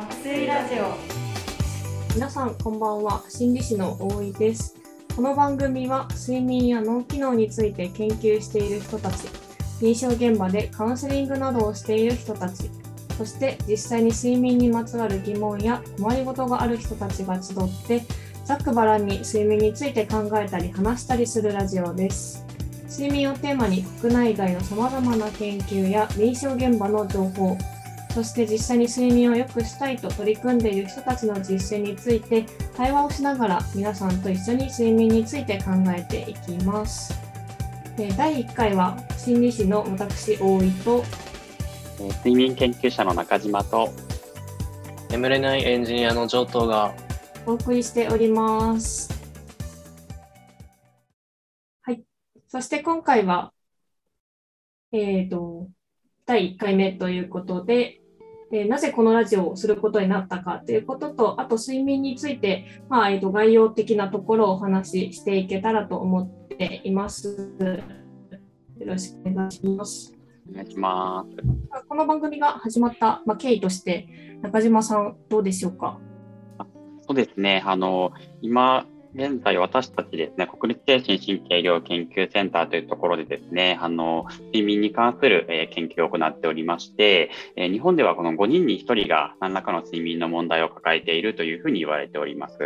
爆睡ラジオ。皆さんこんばんは。心理師の大井です。この番組は睡眠や脳機能について研究している人たち臨床現場でカウンセリングなどをしている人たちそして実際に睡眠にまつわる疑問や困りごとがある人たちが集ってざっくばらんに睡眠について考えたり話したりするラジオです。睡眠をテーマに国内外のさまざまな研究や臨床現場の情報そして実際に睡眠を良くしたいと取り組んでいる人たちの実践について対話をしながら皆さんと一緒に睡眠について考えていきます。第1回は心理師の私大井と睡眠研究者の中島と眠れないエンジニアの上等がお送りしております。はい。そして今回は、えっ、ー、と、第1回目ということで、えー、なぜこのラジオをすることになったかということと、あと睡眠について、まあえーと、概要的なところをお話ししていけたらと思っています。よろしくお願いします。お願いします。この番組が始まった、まあ、経緯として、中島さん、どうでしょうか？そうですね。あの、今、現在私たちですね、国立精神神経医療研究センターというところでですね、あの、睡眠に関する、え、研究を行っておりまして、え、日本ではこの5人に1人が何らかの睡眠の問題を抱えているというふうに言われております。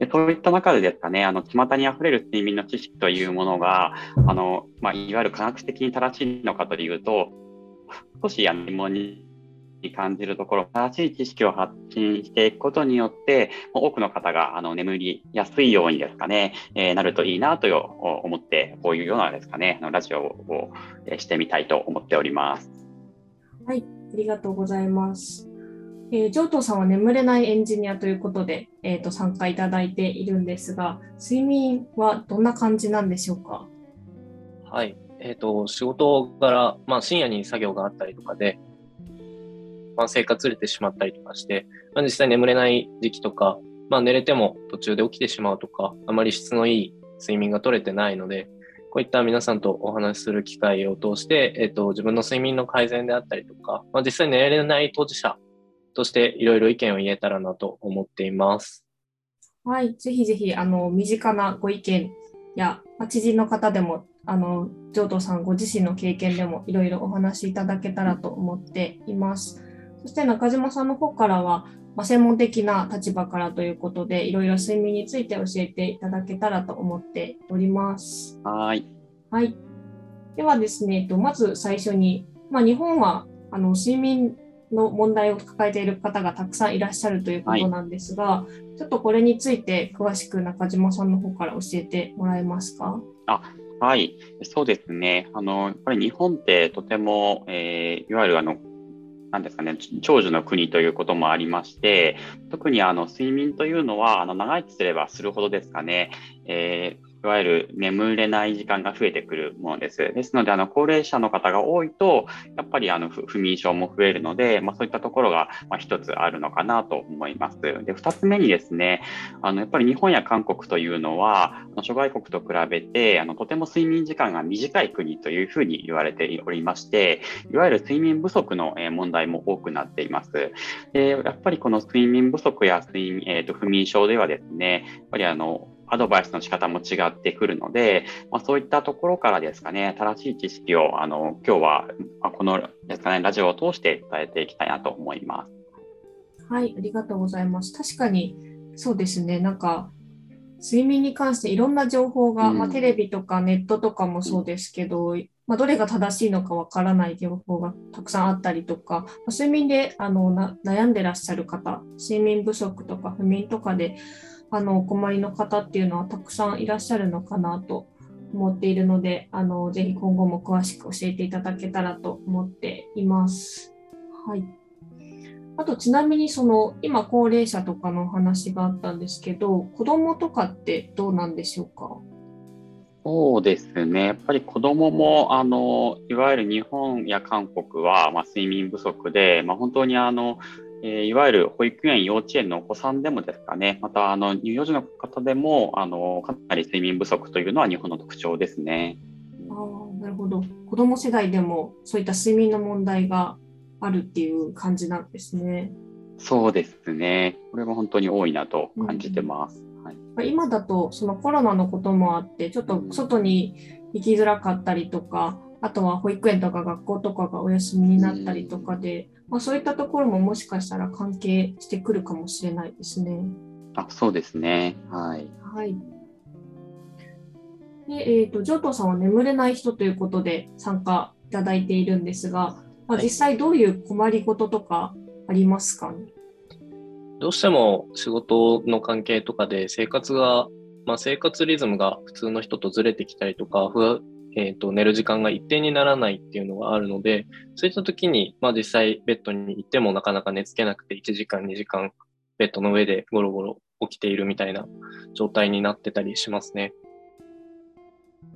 でそういった中でですかね、あの、巷に溢れる睡眠の知識というものが、あの、まあ、いわゆる科学的に正しいのかというと、少し疑問に感じるところ、正しい知識を発信していくことによって、多くの方があの眠りやすいようにですかね、えー、なるといいなと思って、こういうようなですかね、ラジオをしてみたいと思っております。はい、ありがとうございます。えー、上藤さんは眠れないエンジニアということで、えーと、参加いただいているんですが、睡眠はどんな感じなんでしょうか？はい、えっ、ー、と、仕事柄、まあ、深夜に作業があったりとかで、まあ、生活ずれてしまったりとかして、まあ、実際眠れない時期とか、まあ、寝れても途中で起きてしまうとか、あまり質のいい睡眠が取れてないので、こういった皆さんとお話しする機会を通して、えっ、と、自分の睡眠の改善であったりとか、まあ、実際寝れない当事者としていろいろ意見を言えたらなと思っています。はい、ぜひぜひ、あの、身近なご意見や、知人の方でも、あの、上藤さんご自身の経験でもいろいろお話しいただけたらと思っています。そして中島さんの方からは、まあ、専門的な立場からということで、いろいろ睡眠について教えていただけたらと思っております。はい。はい。ではですね、まず最初に、まあ、日本はあの睡眠の問題を抱えている方がたくさんいらっしゃるということなんですが、はい、ちょっとこれについて詳しく中島さんの方から教えてもらえますか？あはい、そうですね。あの、やっぱり日本ってとても、えー、いわゆるあの、なんですかね、長寿の国ということもありまして、特にあの睡眠というのは、あの長生きすればするほどですかね、えーいわゆる眠れない時間が増えてくるものです。ですので、あの高齢者の方が多いと、やっぱりあの不眠症も増えるので、まあ、そういったところが一つあるのかなと思います。で、二つ目にですね、あのやっぱり日本や韓国というのは、諸外国と比べてあのとても睡眠時間が短い国というふうに言われておりまして、いわゆる睡眠不足の問題も多くなっています。で、やっぱりこの睡眠不足や睡眠、えー、と不眠症ではですね、やっぱりあのアドバイスの仕方も違ってくるので、まあ、そういったところからですかね、正しい知識をあの今日はこのですか、ね、ラジオを通して伝えていきたいなと思います。はい、ありがとうございます。確かにそうですね、なんか睡眠に関していろんな情報が、うん、まあ、テレビとかネットとかもそうですけど、うん、まあ、どれが正しいのかわからない情報がたくさんあったりとか、まあ、睡眠であの悩んでらっしゃる方、睡眠不足とか不眠とかであのお困りの方っていうのはたくさんいらっしゃるのかなと思っているので、あのぜひ今後も詳しく教えていただけたらと思っています。はい。あとちなみにその今高齢者とかのお話があったんですけど、子供とかってどうなんでしょうか？そうですね。やっぱり子供も、あの、いわゆる日本や韓国は、まあ、睡眠不足で、まあ、本当にあの、えー、いわゆる保育園、幼稚園のお子さんでもですかね、またあの乳幼児の方でもあのかなり睡眠不足というのは日本の特徴ですね。あなるほど。子ども世代でもそういった睡眠の問題があるっていう感じなんですね。そうですね。これは本当に多いなと感じてます。はい、今だとそのコロナのこともあってちょっと外に行きづらかったりとかあとは保育園とか学校とかがお休みになったりとかで、まあ、そういったところももしかしたら関係してくるかもしれないですね。あそうですね。はい。はい。で、えっ、ー、と、ジョートさんは眠れない人ということで参加いただいているんですが、まあ、実際どういう困りごととかありますか？ね、どうしても仕事の関係とかで生活が、まあ、生活リズムが普通の人とずれてきたりとか、えーと、寝る時間が一定にならないっていうのがあるので、そういった時に、まあ、実際ベッドに行ってもなかなか寝つけなくて1時間、2時間ベッドの上でゴロゴロ起きているみたいな状態になってたりしますね。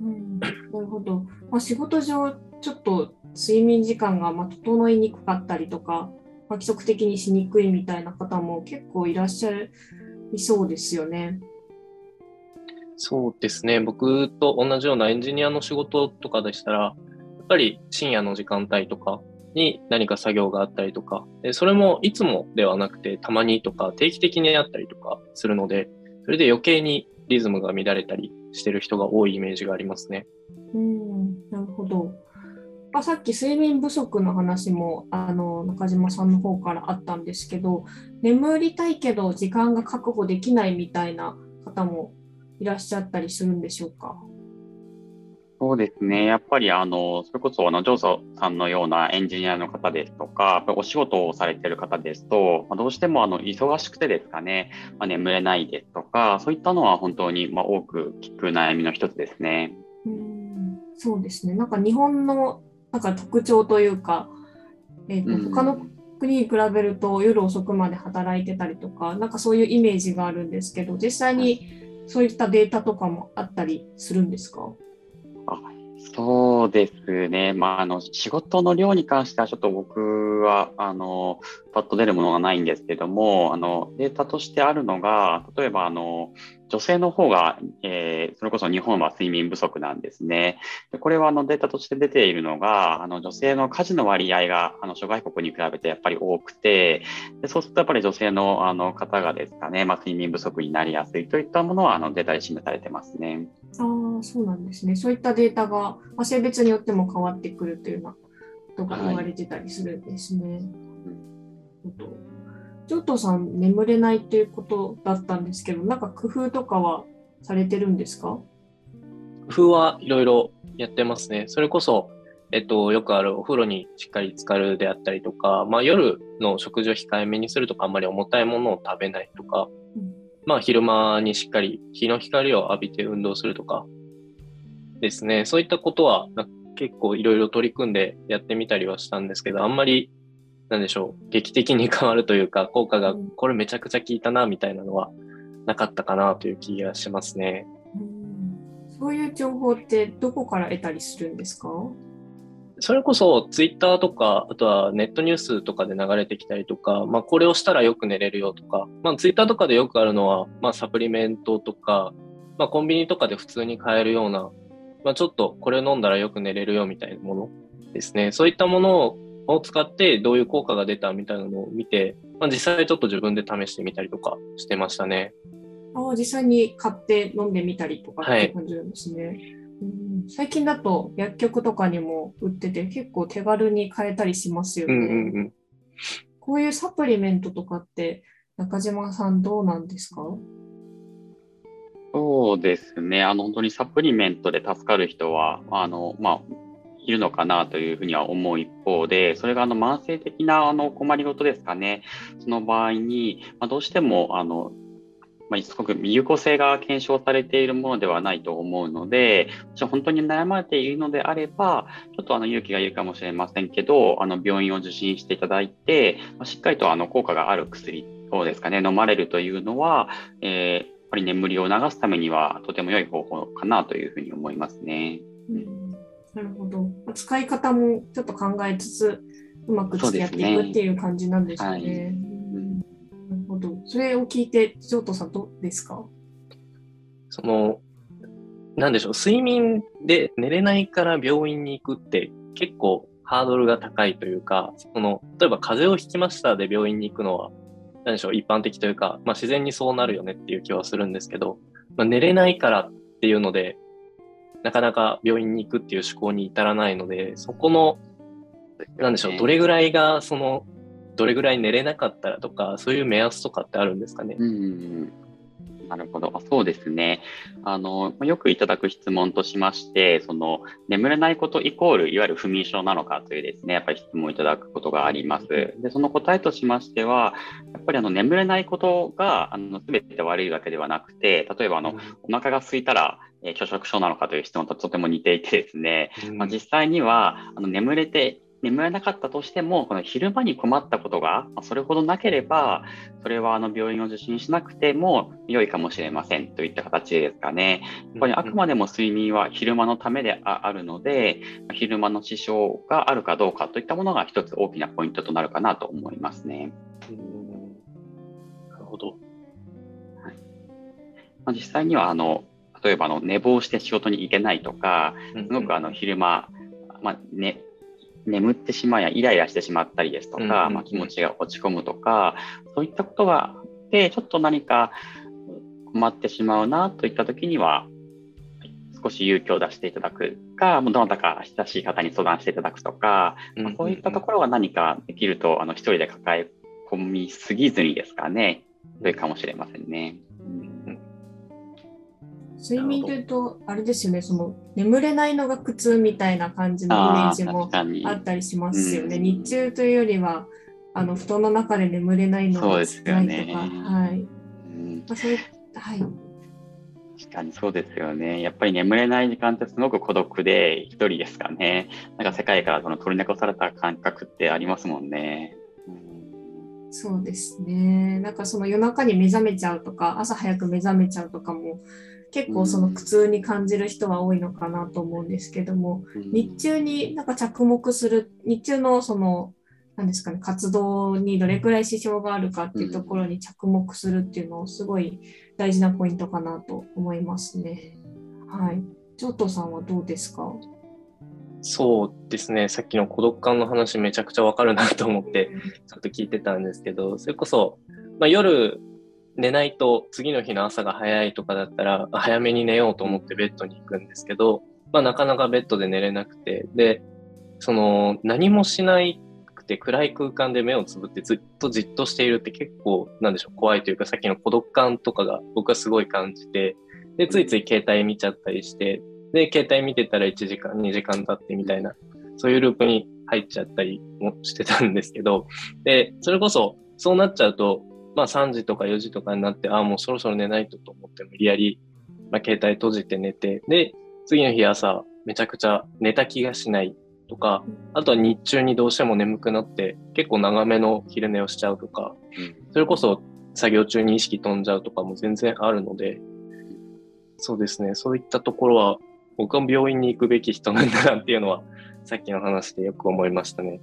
うん、なるほど。まあ、仕事上、ちょっと睡眠時間がま整いにくかったりとか、まあ、規則的にしにくいみたいな方も結構いらっしゃいそうですよね。そうですね。僕と同じようなエンジニアの仕事とかでしたら、やっぱり深夜の時間帯とかに何か作業があったりとか、それもいつもではなくてたまにとか定期的にあったりとかするので、それで余計にリズムが乱れたりしてる人が多いイメージがありますね。うん、なるほど。あさっき睡眠不足の話もあの中島さんの方からあったんですけど眠りたいけど時間が確保できないみたいな方もいらっしゃったりするんでしょうか？そうですね。やっぱり、あの、それこそ、あの、ジョーソさんのようなエンジニアの方ですとか、お仕事をされている方ですと、まあ、どうしても、あの、忙しくてですかね、まあ、眠れないですとか、そういったのは本当に、まあ、多く聞く悩みの一つですね。うんそうですね。なんか日本のなんか特徴というか、えーと、他の国に比べると夜遅くまで働いてたりとか、なんかそういうイメージがあるんですけど、実際にそういったデータとかもあったりするんですか？あそうですね、まあ、あの仕事の量に関しては、ちょっと僕はあのパッと出るものがないんですけども、あのデータとしてあるのが、例えばあの女性の方が、えー、それこそ日本は睡眠不足なんですね。でこれはあのデータとして出ているのが、あの女性の家事の割合があの諸外国に比べてやっぱり多くて、でそうするとやっぱり女性のあの方がですかね、まあ、睡眠不足になりやすいといったものはあのデータで示されてますね。ああ、そうなんですね。そういったデータが、まあ、性別によっても変わってくるというようなことが言われてたりするんですね。はいョートさん眠れないっていうことだったんですけど、なんか工夫とかはされてるんですか？工夫はいろいろやってますね。それこそ、えっと、よくあるお風呂にしっかり浸かるであったりとか、まあ、夜の食事を控えめにするとか、あんまり重たいものを食べないとか、うん、まあ、昼間にしっかり日の光を浴びて運動するとかですね。そういったことは結構いろいろ取り組んでやってみたりはしたんですけど、あんまりなんでしょう、劇的に変わるというか、効果がこれめちゃくちゃ効いたな、みたいなのはなかったかなという気がしますね。うんそういう情報ってどこから得たりするんですか？それこそツイッターとか、あとはネットニュースとかで流れてきたりとか、まあこれをしたらよく寝れるよとか、まあツイッターとかでよくあるのは、まあサプリメントとか、まあコンビニとかで普通に買えるような、まあちょっとこれ飲んだらよく寝れるよみたいなものですね。そういったものをを使ってどういう効果が出たみたいなのを見て、まあ、実際ちょっと自分で試してみたりとかしてましたね。ああ、実際に買って飲んでみたりとかって感じなんですね。はい、うん最近だと薬局とかにも売ってて結構手軽に買えたりしますよね。うんうんうん、こういうサプリメントとかって中島さんどうなんですか？そうですね。あの、本当にサプリメントで助かる人は、あの、まあ、いるのかなというふうには思う一方で、それがあの慢性的なあの困りごとですかね、その場合に、まあ、どうしてもあのまあ、すごく有効性が検証されているものではないと思うので、じゃ本当に悩まれているのであれば、ちょっとあの勇気がいるかもしれませんけど、あの病院を受診していただいて、ま、しっかりとあの効果がある薬をですかね、飲まれるというのは、えー、やっぱり眠りを流すためにはとても良い方法かなというふうに思いますね。うん。なるほど。使い方もちょっと考えつつ、うまく付き合っていくっていう感じなんですね。ねはい、なるほど。それを聞いて、ジョートさん、どうですか？その、なんでしょう、睡眠で寝れないから病院に行くって結構ハードルが高いというか、その例えば風邪をひきましたで病院に行くのは何でしょう、一般的というか、まあ、自然にそうなるよねっていう気はするんですけど、まあ、寝れないからっていうので、なかなか病院に行くっていう思考に至らないので、そこの、なんでしょう、どれぐらいが、その、どれぐらい寝れなかったらとか、そういう目安とかってあるんですかね？うんなるほど。そうですね。あの、よくいただく質問としまして、その、眠れないことイコール、いわゆる不眠症なのかというですね、やっぱり質問いただくことがあります。で、その答えとしましては、やっぱりあの、眠れないことが、あの、すべて悪いわけではなくて、例えばあの、お腹が空いたら、え拒食症なのかという質問ととても似ていてですね、まあ、実際には、あの、眠れて眠れなかったとしても、この昼間に困ったことがそれほどなければ、それはあの病院を受診しなくても良いかもしれませんといった形ですかね。やっぱりあくまでも睡眠は昼間のためであるので、昼間の支障があるかどうかといったものが一つ大きなポイントとなるかなと思いますね。なるほど。はいまあ、実際にはあの例えばあの寝坊して仕事に行けないとか、すごくあの昼間、まあね、眠ってしまうやイライラしてしまったりですとか、まあ、気持ちが落ち込むとかそういったことがあってちょっと何か困ってしまうなといった時には少し勇気を出していただくか、どなたか親しい方に相談していただくとか、まあ、そういったところが何かできると、あの一人で抱え込みすぎずにですかね、良いかもしれませんね。睡眠というと、あれですよね、その眠れないのが苦痛みたいな感じのイメージもあったりしますよね。うん、日中というよりは、あの布団の中で眠れないのが辛いとか、ね、はい。うんまあ、そういうはい。確かにそうですよね。やっぱり眠れない時間ってすごく孤独で一人ですかね。なんか世界からその取り残された感覚ってありますもんね。そうですね。なんかその夜中に目覚めちゃうとか、朝早く目覚めちゃうとかも、結構その苦痛に感じる人は多いのかなと思うんですけども、日中になんか着目する、日中のその、何ですかね、活動にどれくらい支障があるかっていうところに着目するっていうのをすごい大事なポイントかなと思いますね。はい。ジョートさんはどうですか？そうですね、さっきの孤独感の話めちゃくちゃわかるなと思ってちょっと聞いてたんですけど、それこそ、まあ、夜寝ないと次の日の朝が早いとかだったら早めに寝ようと思ってベッドに行くんですけど、まあ、なかなかベッドで寝れなくてでその何もしないくて暗い空間で目をつぶってずっとじっとしているって結構なんでしょう怖いというかさっきの孤独感とかが僕はすごい感じてでついつい携帯見ちゃったりしてで携帯見てたら1時間2時間経ってみたいなそういうループに入っちゃったりもしてたんですけどでそれこそそうなっちゃうとまあ3時とか4時とかになって、ああ、もうそろそろ寝ないとと思って無理やり、まあ、携帯閉じて寝て、で、次の日朝、めちゃくちゃ寝た気がしないとか、あとは日中にどうしても眠くなって、結構長めの昼寝をしちゃうとか、それこそ作業中に意識飛んじゃうとかも全然あるので、そうですね、そういったところは、僕は病院に行くべき人なんだなっていうのは、さっきの話でよく思いましたね。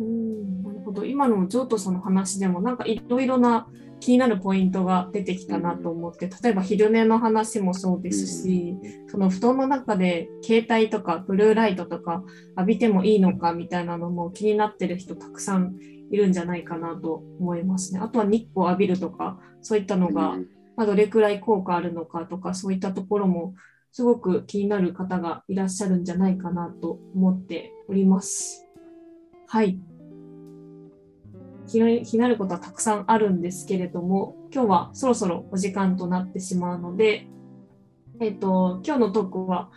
うんど今のジョートさんの話でもなんかいろいろな気になるポイントが出てきたなと思って例えば昼寝の話もそうですしその布団の中で携帯とかブルーライトとか浴びてもいいのかみたいなのも気になってる人たくさんいるんじゃないかなと思いますね。あとは日光浴びるとかそういったのが、まどれくらい効果あるのかとかそういったところもすごく気になる方がいらっしゃるんじゃないかなと思っております。はい。気になることはたくさんあるんですけれども、今日はそろそろお時間となってしまうので、えっ、ー、と、今日のトークは、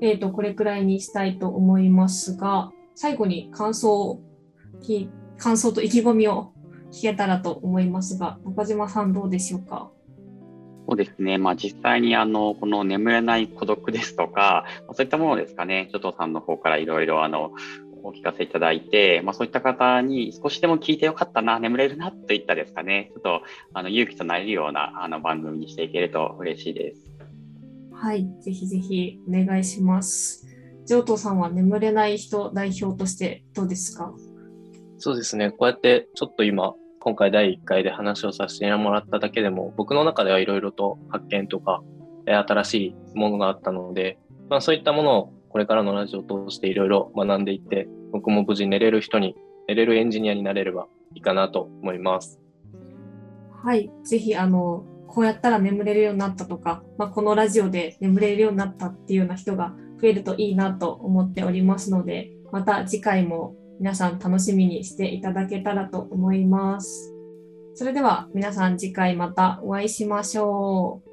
えっ、ー、と、これくらいにしたいと思いますが、最後に感想感想と意気込みを聞けたらと思いますが、中島さんどうでしょうか？そうですね、まあ、実際にあのこの眠れない孤独ですとか、そういったものですかね、佐藤さんの方からいろいろあのお聞かせいただいて、まあ、そういった方に少しでも聞いてよかったな、眠れるなといったですかね、ちょっとあの勇気となれるようなあの番組にしていけると嬉しいです。はい、ぜひぜひお願いします。上藤さんは眠れない人代表としてどうですか？そうですね、こうやってちょっと今、今回第1回で話をさせてもらっただけでも、僕の中ではいろいろと発見とか、新しいものがあったので、まあ、そういったものをこれからのラジオを通していろいろ学んでいって、僕も無事寝れる人に、寝れるエンジニアになれればいいかなと思います。はい、ぜひあのこうやったら眠れるようになったとか、まあ、このラジオで眠れるようになったっていうような人が増えるといいなと思っておりますので、また次回も皆さん楽しみにしていただけたらと思います。それでは皆さん次回またお会いしましょう。